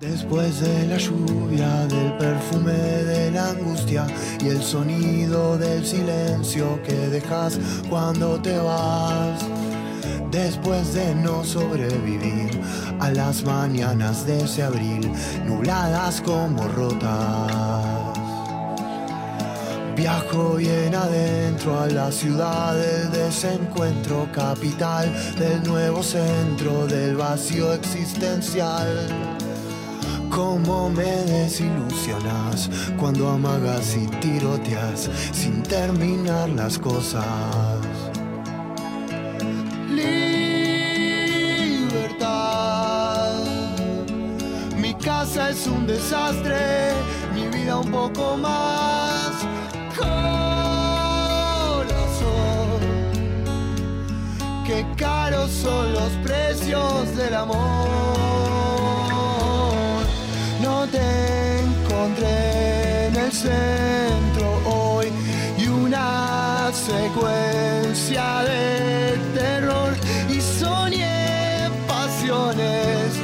Después de la lluvia, del perfume de la angustia y el sonido del silencio que dejas cuando te vas. Después de no sobrevivir a las mañanas de ese abril, nubladas como rotas. Viajo bien adentro a la ciudad del desencuentro, capital del nuevo centro del vacío existencial. Cómo me desilusionas cuando amagas y tiroteas sin terminar las cosas. Libertad. Mi casa es un desastre, mi vida un poco más. Corazón, qué caros son los precios del amor. Te encontré en el centro hoy y una secuencia de terror y soñé pasiones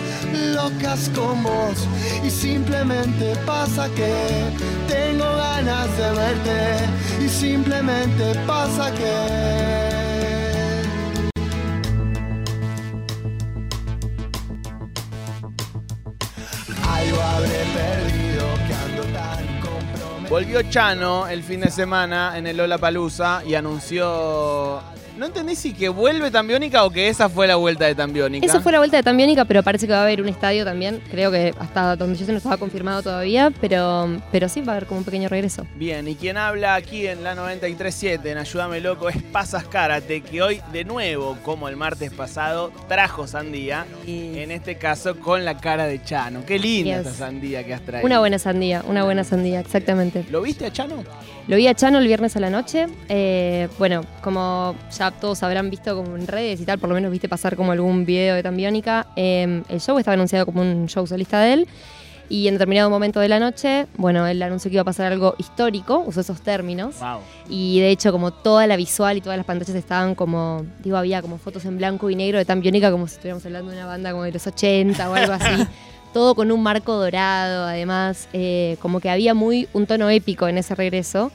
locas con vos y simplemente pasa que tengo ganas de verte y simplemente pasa que Volvió Chano el fin de semana en el Lola Palusa y anunció. No entendí si que vuelve Tambiónica o que esa fue la vuelta de Tambiónica. Eso fue la vuelta de Tambiónica, pero parece que va a haber un estadio también. Creo que hasta donde yo sé no estaba confirmado todavía, pero, pero sí va a haber como un pequeño regreso. Bien, y quien habla aquí en la 93.7 en Ayúdame Loco es Pasas Karate, que hoy de nuevo, como el martes pasado, trajo sandía. En este caso con la cara de Chano. Qué linda Yes. esta sandía que has traído. Una buena sandía, una buena sandía, exactamente. ¿Lo viste a Chano? Lo vi a Chano el viernes a la noche. eh, bueno, como ya todos habrán visto como en redes y tal, por lo menos viste pasar como algún video de Tambiónica, eh, el show estaba anunciado como un show solista de él. Y en determinado momento de la noche, bueno, él anunció que iba a pasar algo histórico, usó esos términos. Wow. Y de hecho, como toda la visual y todas las pantallas estaban como, digo, había como fotos en blanco y negro de Tambiónica, como si estuviéramos hablando de una banda como de los 80 o algo así. Todo con un marco dorado, además, eh, como que había muy un tono épico en ese regreso.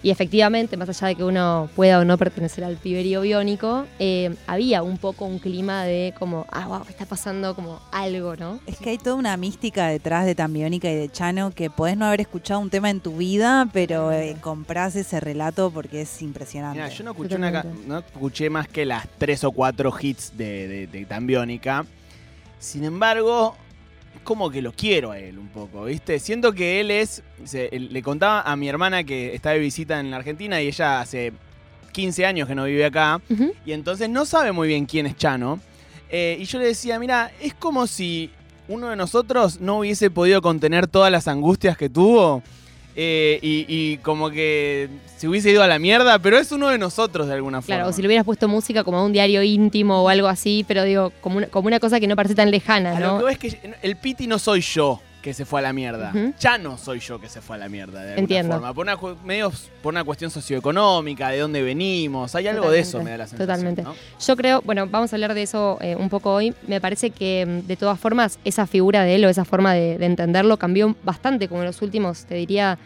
Y efectivamente, más allá de que uno pueda o no pertenecer al piberío biónico, eh, había un poco un clima de como, ah, wow, está pasando como algo, ¿no? Es que hay toda una mística detrás de Tambiónica y de Chano que podés no haber escuchado un tema en tu vida, pero eh, comprás ese relato porque es impresionante. Mira, yo no escuché, una no escuché más que las tres o cuatro hits de, de, de Tambiónica. Sin embargo, como que lo quiero a él un poco, ¿viste? Siento que él es. se- le contaba a mi hermana que está de visita en la Argentina y ella hace 15 años que no vive acá. Y entonces no sabe muy bien quién es Chano. Eh, y yo le decía, mira, es como si uno de nosotros no hubiese podido contener todas las angustias que tuvo. Eh, y, y como que se hubiese ido a la mierda, pero es uno de nosotros de alguna forma. Claro, o si le hubieras puesto música como a un diario íntimo o algo así, pero digo, como una, como una cosa que no parece tan lejana, A lo que es que el Piti no soy yo que se fue a la mierda. Ujú. Ya no soy yo que se fue a la mierda, de alguna Entiendo. forma. Por una, medio por una cuestión socioeconómica, de dónde venimos. Hay algo de eso, me da la sensación. Totalmente. ¿no? Yo creo, bueno, vamos a hablar de eso eh, un poco hoy. Me parece que mm, de todas formas esa figura de él o esa forma de, de entenderlo cambió bastante como en los últimos, te diría,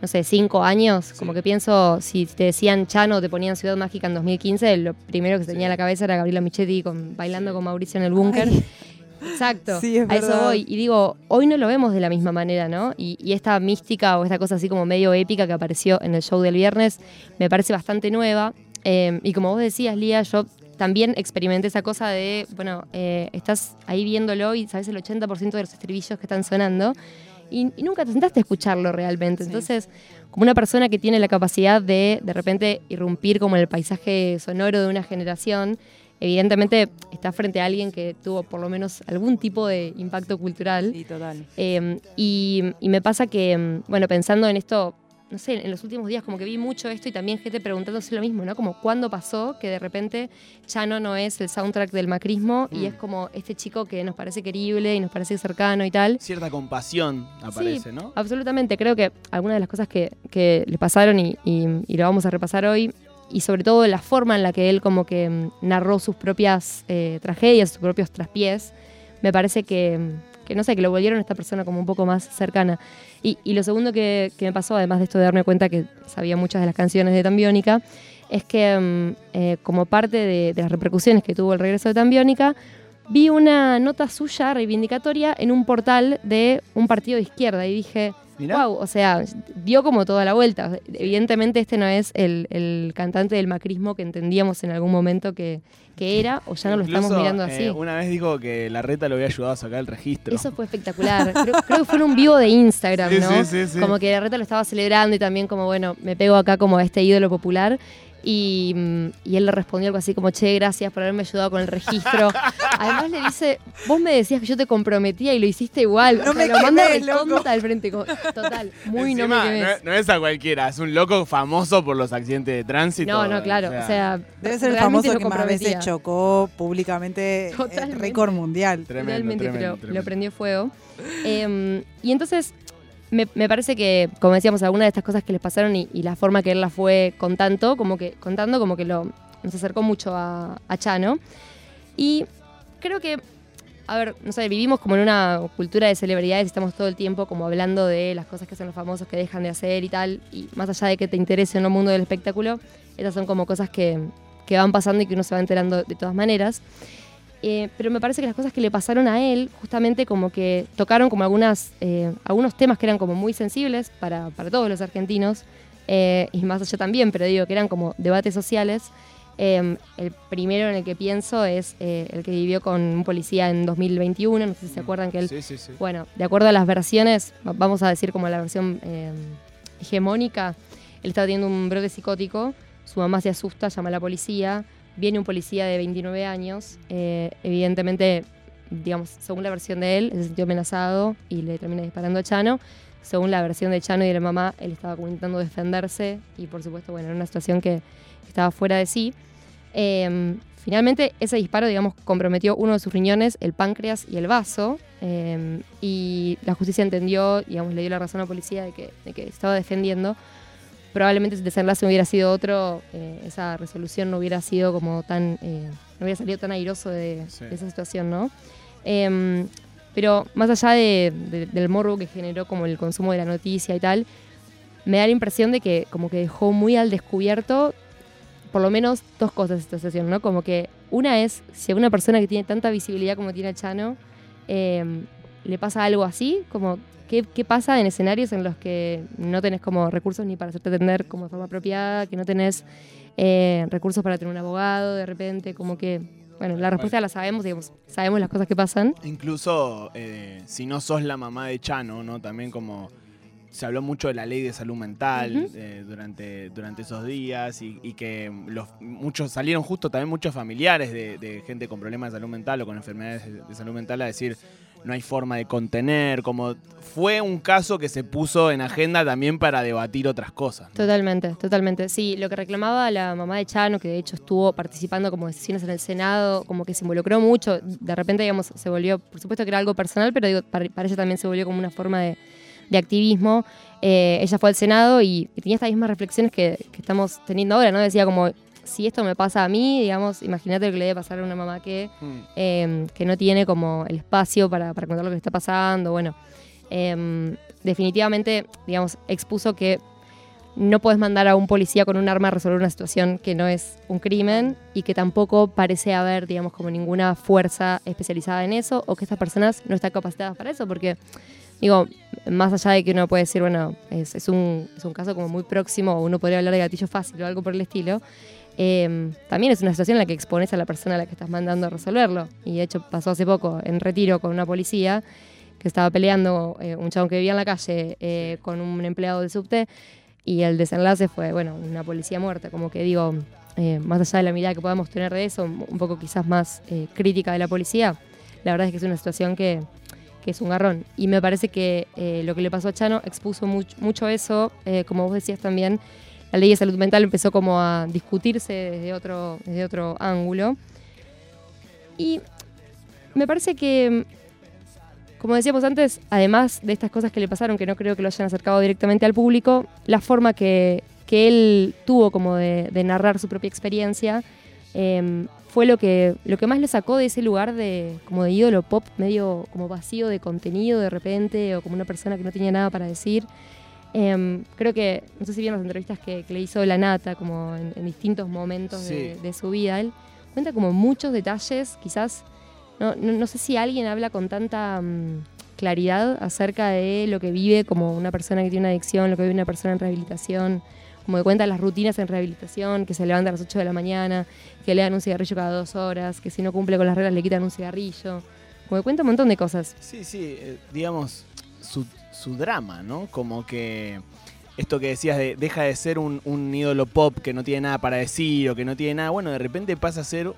no sé, cinco años. Como que pienso, si te decían Chano, te ponían Ciudad Mágica en 2015, lo primero que se tenía en la cabeza era Gabriela Michetti con, bailando con Mauricio en el búnker. Exacto, Sí, es a eso voy. Y digo, hoy no lo vemos de la misma manera, ¿no? Y, y esta mística o esta cosa así como medio épica que apareció en el show del viernes me parece bastante nueva. Eh, y como vos decías, Lía, yo también experimenté esa cosa de, bueno, eh, estás ahí viéndolo y sabes el 80% de los estribillos que están sonando y, y nunca te sentaste a escucharlo realmente. Entonces, como una persona que tiene la capacidad de de repente irrumpir como en el paisaje sonoro de una generación, evidentemente está frente a alguien que tuvo por lo menos algún tipo de impacto cultural. Sí, total. Eh, y, y me pasa que, mm, bueno, pensando en esto, no sé, en los últimos días como que vi mucho esto y también gente preguntándose lo mismo, ¿no? Como cuándo pasó que de repente Chano no es el soundtrack del macrismo y Mm. es como este chico que nos parece querible y nos parece cercano y tal. Cierta compasión aparece, ¿no? Absolutamente, creo que algunas de las cosas que, que le pasaron y, y- y lo vamos a repasar hoy, y sobre todo la forma en la que él como que mm, narró sus propias eh, tragedias, sus propios traspiés, me parece que, mm, que no sé, que lo volvieron esta persona como un poco más cercana. Y, y lo segundo que, que me pasó, además de esto de darme cuenta que sabía muchas de las canciones de Tambiónica, es que mm, eh, como parte de, de las repercusiones que tuvo el regreso de Tambiónica, vi una nota suya reivindicatoria en un portal de un partido de izquierda y dije, Mirá. wow, o sea, dio como toda la vuelta. Evidentemente este no es el, el cantante del macrismo que entendíamos en algún momento que, que era, o ya no lo estamos mirando eh, así. una vez dijo que la reta lo había ayudado a sacar el registro. Eso fue espectacular. Creo, creo que fue en un vivo de Instagram, Sí, ¿no? sí, sí, sí. Como que Reta lo estaba celebrando y también como, bueno, me pego acá como a este ídolo popular. Y, y él le respondió algo así como, che, gracias por haberme ayudado con el registro. Además le dice, vos me decías que yo te comprometía y lo hiciste igual. No o sea, me lo manda quemés, loco. al frente. como, total, muy Encima, no me no es a cualquiera, es un loco famoso por los accidentes de tránsito. No, no, claro. O sea, Debe ser el famoso que más veces chocó públicamente eh, Totalmente. récord mundial. Tremendo, Realmente, tremendo, pero tremendo. lo prendió fuego. Eh, y entonces, me, me parece que, como decíamos, algunas de estas cosas que les pasaron y, y la forma que él las fue contando, como que, contando, como que lo, nos acercó mucho a, a Chano. Y creo que, a ver, no sé, vivimos como en una cultura de celebridades, estamos todo el tiempo como hablando de las cosas que hacen los famosos, que dejan de hacer y tal, y más allá de que te interese no el mundo del espectáculo, estas son como cosas que, que van pasando y que uno se va enterando de todas maneras. Eh, pero me parece que las cosas que le pasaron a él, justamente como que tocaron como algunas, eh, algunos temas que eran como muy sensibles para, para todos los argentinos, eh, y más allá también, pero digo que eran como debates sociales. Eh, el primero en el que pienso es eh, el que vivió con un policía en 2021, no sé si se acuerdan que él Sí, sí, sí. bueno, de acuerdo a las versiones, va- vamos a decir como la versión eh, hegemónica, él estaba teniendo un brote psicótico, su mamá se asusta, llama a la policía, viene un policía de 29 años, eh, evidentemente, digamos, según la versión de él, se sintió amenazado y le termina disparando a Chano. Según la versión de Chano y de la mamá, él estaba como intentando defenderse y por supuesto, bueno, en una situación que estaba fuera de sí. Eh, finalmente, ese disparo, digamos, comprometió uno de sus riñones, el páncreas y el vaso. eh, y la justicia entendió, digamos, le dio la razón a la policía de que, de que estaba defendiendo. Probablemente si el desenlace hubiera sido otro, eh, esa resolución no hubiera sido como tan. eh, no hubiera salido tan airoso de, Sí. de esa situación, ¿no? Em, pero más allá de- de- del morbo que generó como el consumo de la noticia y tal, me da la impresión de que como que dejó muy al descubierto por lo menos dos cosas esta sesión, ¿no? Como que una es, si a una persona que tiene tanta visibilidad como tiene Chano, eh, le pasa algo así, como ¿qué, qué pasa en escenarios en los que no tenés como recursos ni para hacerte atender como de forma apropiada, que no tenés eh, recursos para tener un abogado de repente, como que, bueno, la respuesta la sabemos, digamos, sabemos las cosas que pasan. Incluso eh, si no sos la mamá de Chano, ¿no? También como se habló mucho de la ley de salud mental eh, durante, durante esos días y, y que los, muchos salieron justo también muchos familiares de, de gente con problemas de salud mental o con enfermedades de, de salud mental a decir no hay forma de contener, como fue un caso que se puso en agenda también para debatir otras cosas. Totalmente, totalmente. Sí, lo que reclamaba la mamá de Chano, que de hecho estuvo participando como decisiones en el Senado, como que se involucró mucho, de repente, digamos, se volvió, por supuesto que era algo personal, pero digo, para, ella también se volvió como una forma de, de activismo. Eh, ella fue al Senado y, tenía estas mismas reflexiones que estamos teniendo ahora, ¿no? Decía como, si esto me pasa a mí, digamos, imagínate lo que le debe pasar a una mamá que Mm. eh, que no tiene como el espacio para, para contar lo que está pasando. Bueno, eh, definitivamente, digamos, expuso que no puedes mandar a un policía con un arma a resolver una situación que no es un crimen y que tampoco parece haber, digamos, como ninguna fuerza especializada en eso o que estas personas no están capacitadas para eso, porque, digo, más allá de que uno puede decir, bueno, es, es un, es un caso como muy próximo o uno podría hablar de gatillo fácil o algo por el estilo, eh, también es una situación en la que expones a la persona a la que estás mandando a resolverlo. Y de hecho pasó hace poco en retiro con una policía que estaba peleando, eh, un chabón que vivía en la calle eh, con un empleado del subte y el desenlace fue, bueno, una policía muerta. Como que digo, eh, más allá de la mirada que podamos tener de eso, un poco quizás más eh, crítica de la policía, la verdad es que es una situación que, que es un garrón. Y me parece que eh, lo que le pasó a Chano expuso much- mucho eso, como vos decías también, la ley de salud mental empezó como a discutirse desde otro, desde otro ángulo. Y me parece que, como decíamos antes, además de estas cosas que le pasaron, que no creo que lo hayan acercado directamente al público, la forma que, que él tuvo como de, de narrar su propia experiencia em, fue lo que, lo que más lo sacó de ese lugar de como de ídolo pop, medio como vacío de contenido de repente, o como una persona que no tenía nada para decir. Em, creo que, no sé si vieron las entrevistas que, que le hizo La Nata, como en, en distintos momentos Sí. de su vida. Él cuenta como muchos detalles, quizás, no, no, no sé si alguien habla con tanta mm, claridad acerca de lo que vive como una persona que tiene una adicción, lo que vive una persona en rehabilitación, como que cuenta las rutinas en rehabilitación, que se levanta a las 8 de la mañana, que le dan un cigarrillo cada dos horas, que si no cumple con las reglas le quitan un cigarrillo. Como que cuenta un montón de cosas. Sí, sí, eh, digamos, su, su drama, ¿no? Como que esto que decías de deja de ser un, un ídolo pop que no tiene nada para decir o que no tiene nada, bueno, de repente pasa a ser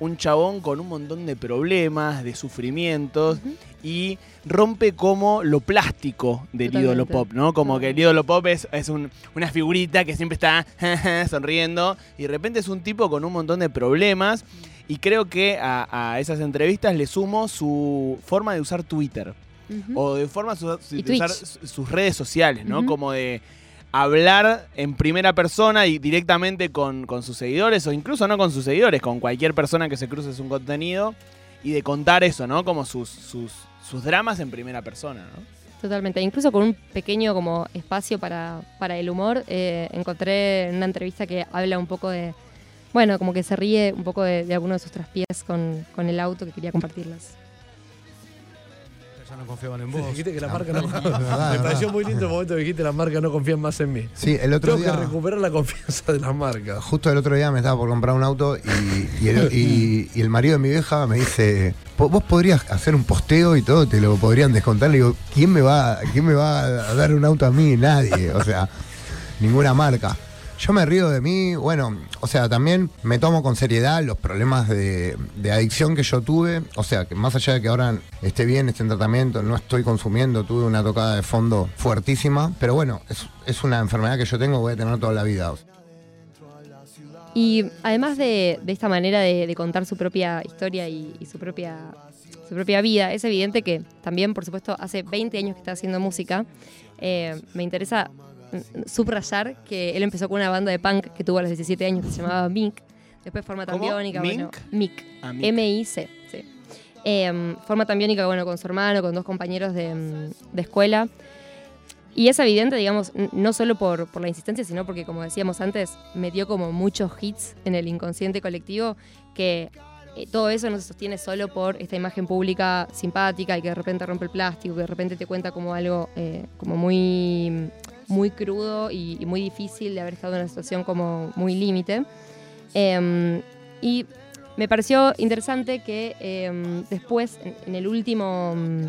un chabón con un montón de problemas, de sufrimientos y rompe como lo plástico del Totalmente. ídolo pop, ¿no? Como que el ídolo pop es, es un- una figurita que siempre está sonriendo y de repente es un tipo con un montón de problemas y creo que a, a esas entrevistas le sumo su forma de usar Twitter O de forma su- su- Y de usar sus redes sociales, ¿no? Como de hablar en primera persona y directamente con, con sus seguidores o incluso no con sus seguidores, con cualquier persona que se cruce su contenido y de contar eso, ¿no? Como sus, sus, sus dramas en primera persona, ¿no? Totalmente, incluso con un pequeño como espacio para, para el humor, eh, encontré en una entrevista que habla un poco de, bueno, como que se ríe un poco de, de alguno de sus traspiés con, con el auto que quería compartirlas. Ya no confiaban en vos. Dijiste que la marca no. Verdad, Me pareció muy lindo el momento que dijiste la marca no confían más en mí. Sí, el otro Tengo día. que recuperar la confianza de la marca. Justo el otro día me estaba por comprar un auto y, y el, y- y el marido de mi vieja me dice, "Po- vos podrías hacer un posteo y todo, te lo podrían descontar. Le digo, ¿quién me va, quién me va a dar un auto a mí? Nadie. O sea, ninguna marca. Yo me río de mí, bueno, o sea, también me tomo con seriedad los problemas de, adicción que yo tuve. O sea, que más allá de que ahora esté bien, esté en tratamiento, no estoy consumiendo, tuve una tocada de fondo fuertísima. Pero bueno, es, una enfermedad que yo tengo, voy a tener toda la vida. Y además de, esta manera de, contar su propia historia y, su, propia, su propia vida, es evidente que también, por supuesto, hace 20 años que está haciendo música. Eh, me interesa subrayar que él empezó con una banda de punk que tuvo a los 17 años que se llamaba Mink. Después forma tambiónica, bueno, ¿Mink? Mick. A mí- M-I-C, sí. Eh, forma tambiónica, bueno, con su hermano, con dos compañeros de, mm, de escuela. Y es evidente, digamos, no solo por, por la insistencia, sino porque, como decíamos antes, metió como muchos hits en el inconsciente colectivo que eh, todo eso no se sostiene solo por esta imagen pública simpática y que de repente rompe el plástico, que de repente te cuenta como algo eh, como muy, muy crudo y, y muy difícil de haber estado en una situación como muy límite. Em, y me pareció interesante que em, después, en, en el último mm,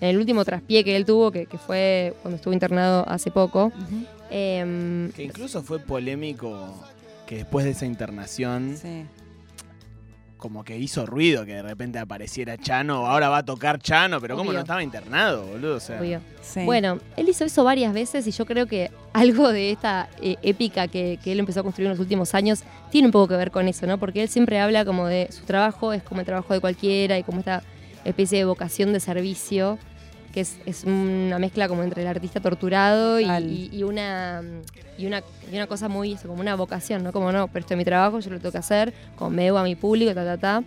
en el último traspié que él tuvo, que, que fue cuando estuvo internado hace poco, em, Que incluso fue polémico que después de esa internación Sí. Como que hizo ruido que de repente apareciera Chano, ahora va a tocar Chano, pero como no estaba internado, boludo, o sea. obvio. sí. Bueno, él hizo eso varias veces y yo creo que algo de esta eh, épica que, que él empezó a construir en los últimos años tiene un poco que ver con eso, ¿no? Porque él siempre habla como de su trabajo, es como el trabajo de cualquiera y como esta especie de vocación de servicio, que es, es una mezcla como entre el artista torturado y, Total. y- y una, y, una, y una cosa muy, eso, como una vocación, ¿no? Como no, pero esto es mi trabajo, yo lo tengo que hacer, como me debo a mi público, ta, ta, ta.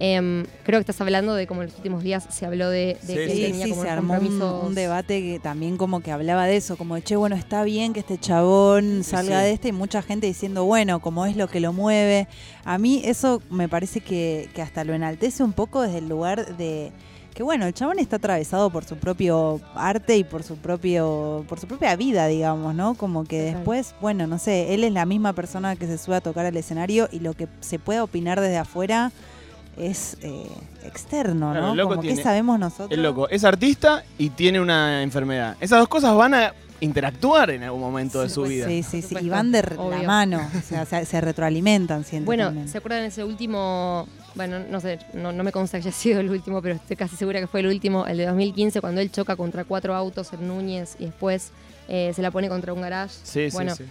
Em, creo que estás hablando de como en los últimos días se habló de, de Sí, que él Sí, tenía sí, como se armó un, debate que también como que hablaba de eso, como de, che, bueno, está bien que este chabón salga sí. de este y mucha gente diciendo, bueno, como es lo que lo mueve. A mí eso me parece que, que hasta lo enaltece un poco desde el lugar de que bueno, el chabón está atravesado por su propio arte y por su propio por su propia vida, digamos, ¿no? Como que después, bueno, no sé, él es la misma persona que se sube a tocar al escenario y lo que se puede opinar desde afuera es eh, externo, Claro, ¿no? el loco Como tiene- que sabemos nosotros. El loco es artista y tiene una enfermedad. Esas dos cosas van a interactuar en algún momento de su pues, vida. Sí, sí, sí. Y van de la mano. O sea, se, se retroalimentan, siento. Bueno, también. ¿se acuerdan de ese último? Bueno, no sé, no, no me consta que haya sido el último, pero estoy casi segura que fue el último, el de 2015, cuando él choca contra cuatro autos en Núñez y después eh, se la pone contra un garage. Sí, sí, bueno, sí.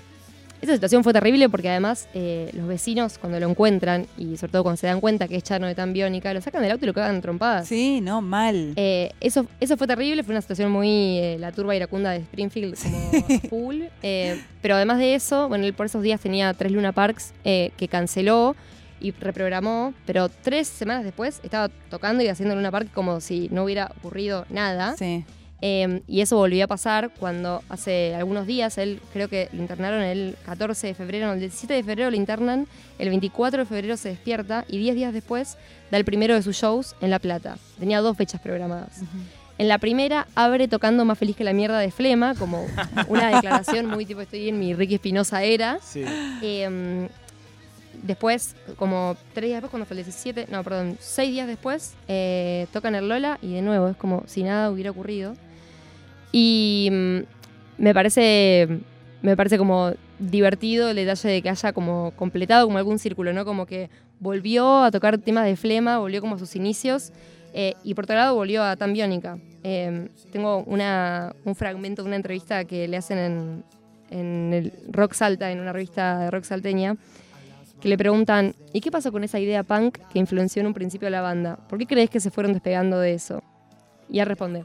Esa situación fue terrible porque además eh, los vecinos cuando lo encuentran y sobre todo cuando se dan cuenta que es Chano de tan biónica, lo sacan del auto y lo cagan a trompadas. Sí, no, mal. Eh, eso, eso fue terrible, fue una situación muy eh, la turba iracunda de Springfield como full. Eh, pero además de eso, bueno, él por esos días tenía tres Luna Parks eh, que canceló y reprogramó, pero tres semanas después estaba tocando y haciendo Luna Park como si no hubiera ocurrido nada. Sí. Eh, y eso volvió a pasar cuando hace algunos días, él creo que lo internaron el 14 de febrero, no, el 17 de febrero lo internan, el 24 de febrero se despierta y 10 días después da el primero de sus shows en La Plata. Tenía dos fechas programadas. En la primera abre tocando Más feliz que la mierda de Flema, como una declaración muy tipo estoy en mi Ricky Espinosa era. Sí. Eh, después, como tres días después, cuando fue el 17, no, perdón, seis días después, eh, tocan el Lola y de nuevo es como si nada hubiera ocurrido. Y mm, me parece, me parece como divertido el detalle de que haya como completado como algún círculo, ¿no? Como que volvió a tocar temas de flema, volvió como a sus inicios. eh, y por otro lado volvió a Tan Biónica. Eh, tengo una, un fragmento de una entrevista que le hacen en, en el Rock Salta, en una revista de rock salteña, que le preguntan, ¿y qué pasó con esa idea punk que influenció en un principio a la banda? ¿Por qué crees que se fueron despegando de eso? Y él responde,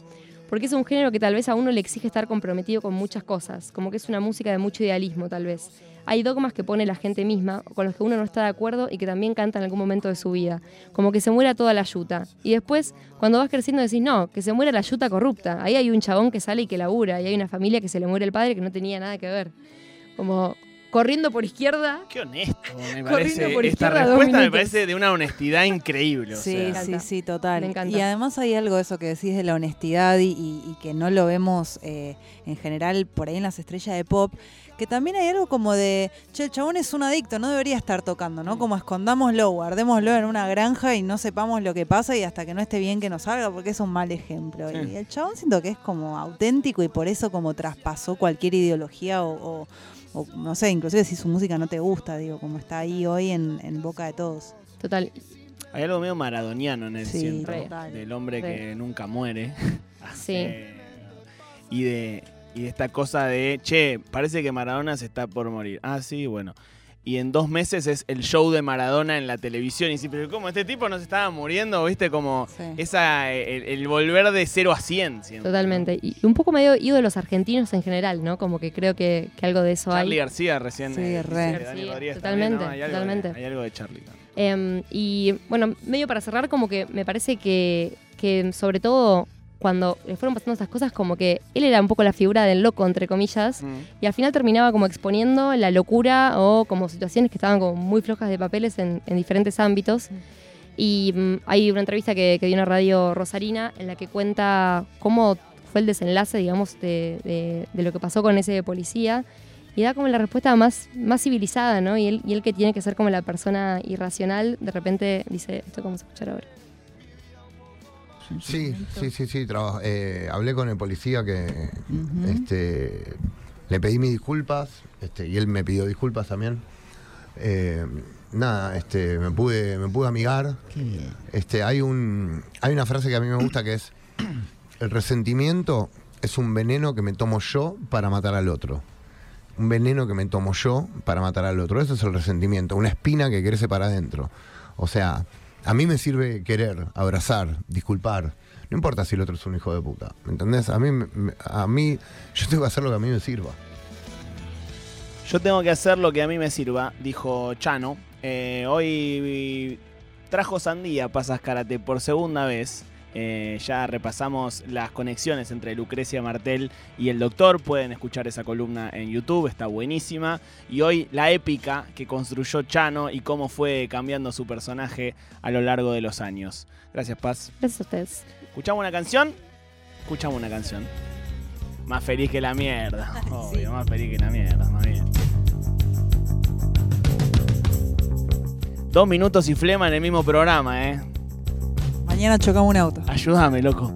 porque es un género que tal vez a uno le exige estar comprometido con muchas cosas, como que es una música de mucho idealismo tal vez. Hay dogmas que pone la gente misma, con los que uno no está de acuerdo y que también canta en algún momento de su vida, como que se muera toda la yuta. Y después, cuando vas creciendo decís, no, que se muera la yuta corrupta. Ahí hay un chabón que sale y que labura, y hay una familia que se le muere el padre que no tenía nada que ver. Como corriendo por izquierda, Qué honesto, me Corriendo parece. por Esta respuesta me parece de una honestidad increíble. o Sí, sea. Me sí, sí, total. Me encanta. Y además hay algo de eso que decís de la honestidad y, y- y que no lo vemos eh, en general por ahí en las estrellas de pop, que también hay algo como de, che, el chabón es un adicto, no debería estar tocando, ¿no? Como escondámoslo, guardémoslo en una granja y no sepamos lo que pasa y hasta que no esté bien que nos salga porque es un mal ejemplo. Sí. Y el chabón siento que es como auténtico y por eso como traspasó cualquier ideología o, o- o, no sé, inclusive si su música no te gusta, digo, como está ahí hoy en, en boca de todos. total. Hay algo medio maradoniano en el Sí, siento, del hombre Re. que nunca muere. Sí. Eh, y de y de esta cosa de, che, parece que Maradona se está por morir. Ah, sí, bueno. Y en dos meses es el show de Maradona en la televisión. Y sí, pero ¿cómo este tipo no se estaba muriendo? ¿Viste? Como Sí. esa, el, el volver de 0 a 100. siento. Totalmente. Y un poco medio ídolos argentinos en general, ¿no? Como que creo que, que algo de eso Charlie hay. García recién. Sí, eh, re. Rodríguez totalmente. Hay algo de- totalmente. hay algo de Charlie también. Em, y bueno, medio para cerrar, como que me parece que, que sobre todo cuando le fueron pasando estas cosas, como que él era un poco la figura del loco, entre comillas, Mm. y al final terminaba como exponiendo la locura o como situaciones que estaban como muy flojas de papeles en, en diferentes ámbitos. Y mm, hay una entrevista que, que dio una radio rosarina en la que cuenta cómo fue el desenlace, digamos, de, de- de lo que pasó con ese policía. Y da como la respuesta más, más civilizada, ¿no? Y él, y él que tiene que ser como la persona irracional, de repente dice esto vamos a escuchar ahora. Sí, sí, sí, sí. eh, hablé con el policía que este, le pedí mis disculpas este, y él me pidió disculpas también. Eh, nada, este, me pude, me pude amigar. Este, hay un, hay una frase que a mí me gusta que es el resentimiento es un veneno que me tomo yo para matar al otro. Un veneno que me tomo yo para matar al otro. Eso es el resentimiento, una espina que crece para adentro. O sea, a mí me sirve querer, abrazar, disculpar. No importa si el otro es un hijo de puta. ¿Me entendés? A mí, a mí, yo tengo que hacer lo que a mí me sirva. Yo tengo que hacer lo que a mí me sirva, dijo Chano. Eh, hoy trajo sandía Pasas Karate por segunda vez. Eh, ya repasamos las conexiones entre Lucrecia Martel y el doctor. Pueden escuchar esa columna en YouTube, está buenísima. Y hoy la épica que construyó Chano y cómo fue cambiando su personaje a lo largo de los años. Gracias, Paz. Gracias a ustedes. ¿Escuchamos una canción? Escuchamos una canción. Más feliz que la mierda. Obvio, más feliz que la mierda, más bien. Dos minutos y flema en el mismo programa, ¿eh? Mañana chocamos un auto. Ayúdame, loco.